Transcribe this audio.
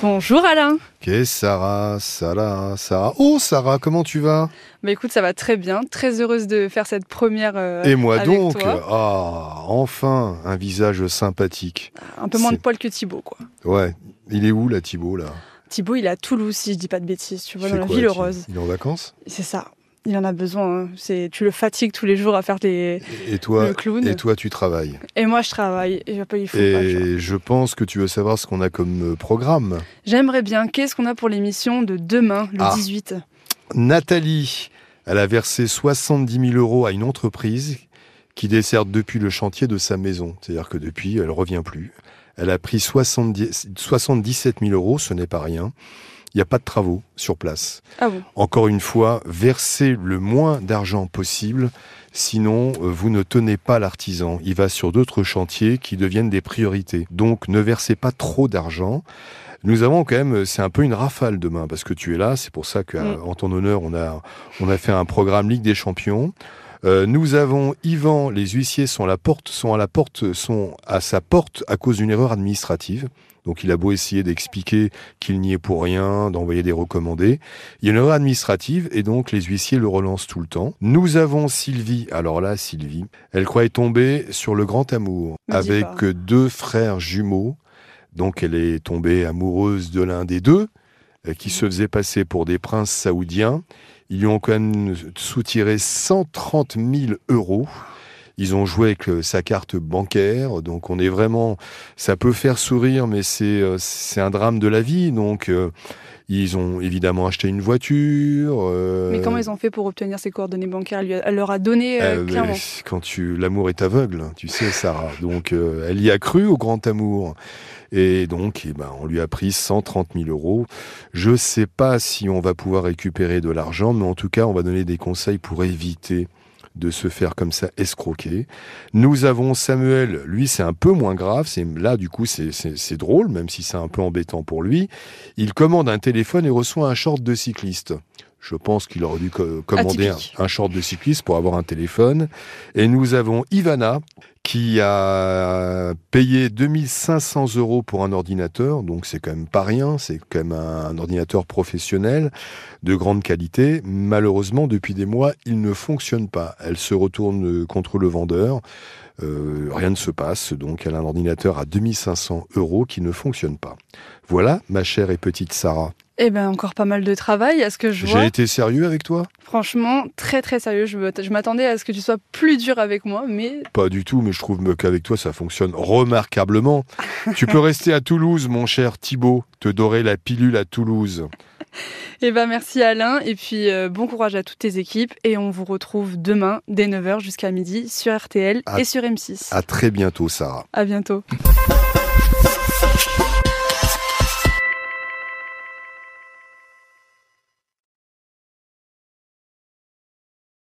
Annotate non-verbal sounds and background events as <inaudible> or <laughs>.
Bonjour Alain. Qu'est-ce Sarah, Sarah, Sarah. Oh Sarah, comment tu vas? Bah écoute, ça va très bien. Très heureuse de faire cette première. euh, Et moi avec donc? toi. Ah, enfin, un visage sympathique. Un peu moins de poils que Thibaut, quoi. Ouais, il est où là Thibaut là? Thibaut, il est à Toulouse, si je dis pas de bêtises, tu vois, dans la quoi, ville heureuse. Il est en vacances? C'est ça. Il en a besoin. hein. C'est, tu le fatigues tous les jours à faire des. Et toi Le clown. Et toi tu travailles. Et moi, je travaille. Et il faut pas. je pense que tu veux savoir ce qu'on a comme euh, programme. J'aimerais bien. Qu'est-ce qu'on a pour l'émission de demain, le Ah. 18 Nathalie, elle a versé 70 000 euros à une entreprise qui dessert depuis le chantier de sa maison. C'est-à-dire que depuis, elle revient plus. Elle a pris 70 77 000 euros, ce n'est pas rien. Il n'y a pas de travaux sur place. Ah bon? Encore une fois, versez le moins d'argent possible, sinon euh, vous ne tenez pas l'artisan. Il va sur d'autres chantiers qui deviennent des priorités. Donc ne versez pas trop d'argent. Nous avons quand même, c'est un peu une rafale demain parce que tu es là. C'est pour ça qu'en Mm. ton honneur, on a on a fait un programme Ligue des Champions. Euh, nous avons Yvan, les huissiers sont à la porte, sont à la porte, sont à sa porte à cause d'une erreur administrative. Donc il a beau essayer d'expliquer qu'il n'y est pour rien, d'envoyer des recommandés. Il y a une erreur administrative et donc les huissiers le relancent tout le temps. Nous avons Sylvie. Alors là, Sylvie, elle croyait tomber sur le grand amour avec deux frères jumeaux. Donc elle est tombée amoureuse de l'un des deux qui se faisait passer pour des princes saoudiens. Ils lui ont quand même soutiré 130 000 euros. Ils ont joué avec euh, sa carte bancaire, donc on est vraiment. Ça peut faire sourire, mais c'est euh, c'est un drame de la vie. Donc euh, ils ont évidemment acheté une voiture. euh, Mais comment ils ont fait pour obtenir ces coordonnées bancaires? Elle, lui a- elle leur a donné euh, clairement. quand tu l'amour est aveugle, tu sais Sarah. Donc elle y a cru au grand amour. Et donc, eh ben, on lui a pris 130 000 euros. Je sais pas si on va pouvoir récupérer de l'argent, mais en tout cas, on va donner des conseils pour éviter de se faire comme ça escroquer. Nous avons Samuel, lui c'est un peu moins grave, c'est là du coup c'est- drôle, même si c'est un peu embêtant pour lui. Il commande un téléphone et reçoit un short de cycliste. Je pense qu'il aurait dû co- commander Atypique. un short de cycliste pour avoir un téléphone. Et nous avons Ivana qui a payé 2500 euros pour un ordinateur, donc c'est quand même pas rien, c'est quand même un, ordinateur professionnel de grande qualité. Malheureusement, depuis des mois, il ne fonctionne pas. Elle se retourne contre le vendeur. Euh, rien ne se passe, donc elle a un ordinateur à 2500 euros qui ne fonctionne pas. Voilà, ma chère et petite Sarah. Eh ben, encore pas mal de travail. À ce que je vois. J'ai été sérieux avec toi? Franchement, très très sérieux. Je, m'attendais à ce que tu sois plus dur avec moi, mais Pas du tout, mais je trouve qu'avec toi, ça fonctionne remarquablement. <laughs> tu peux rester à Toulouse, mon cher Thibaut, te dorer la pilule à Toulouse. <laughs> eh ben merci Alain. Et puis euh, bon courage à toutes tes équipes. Et on vous retrouve demain dès 9h jusqu'à midi sur RTL À- et sur M6. À très bientôt, Sarah. À bientôt.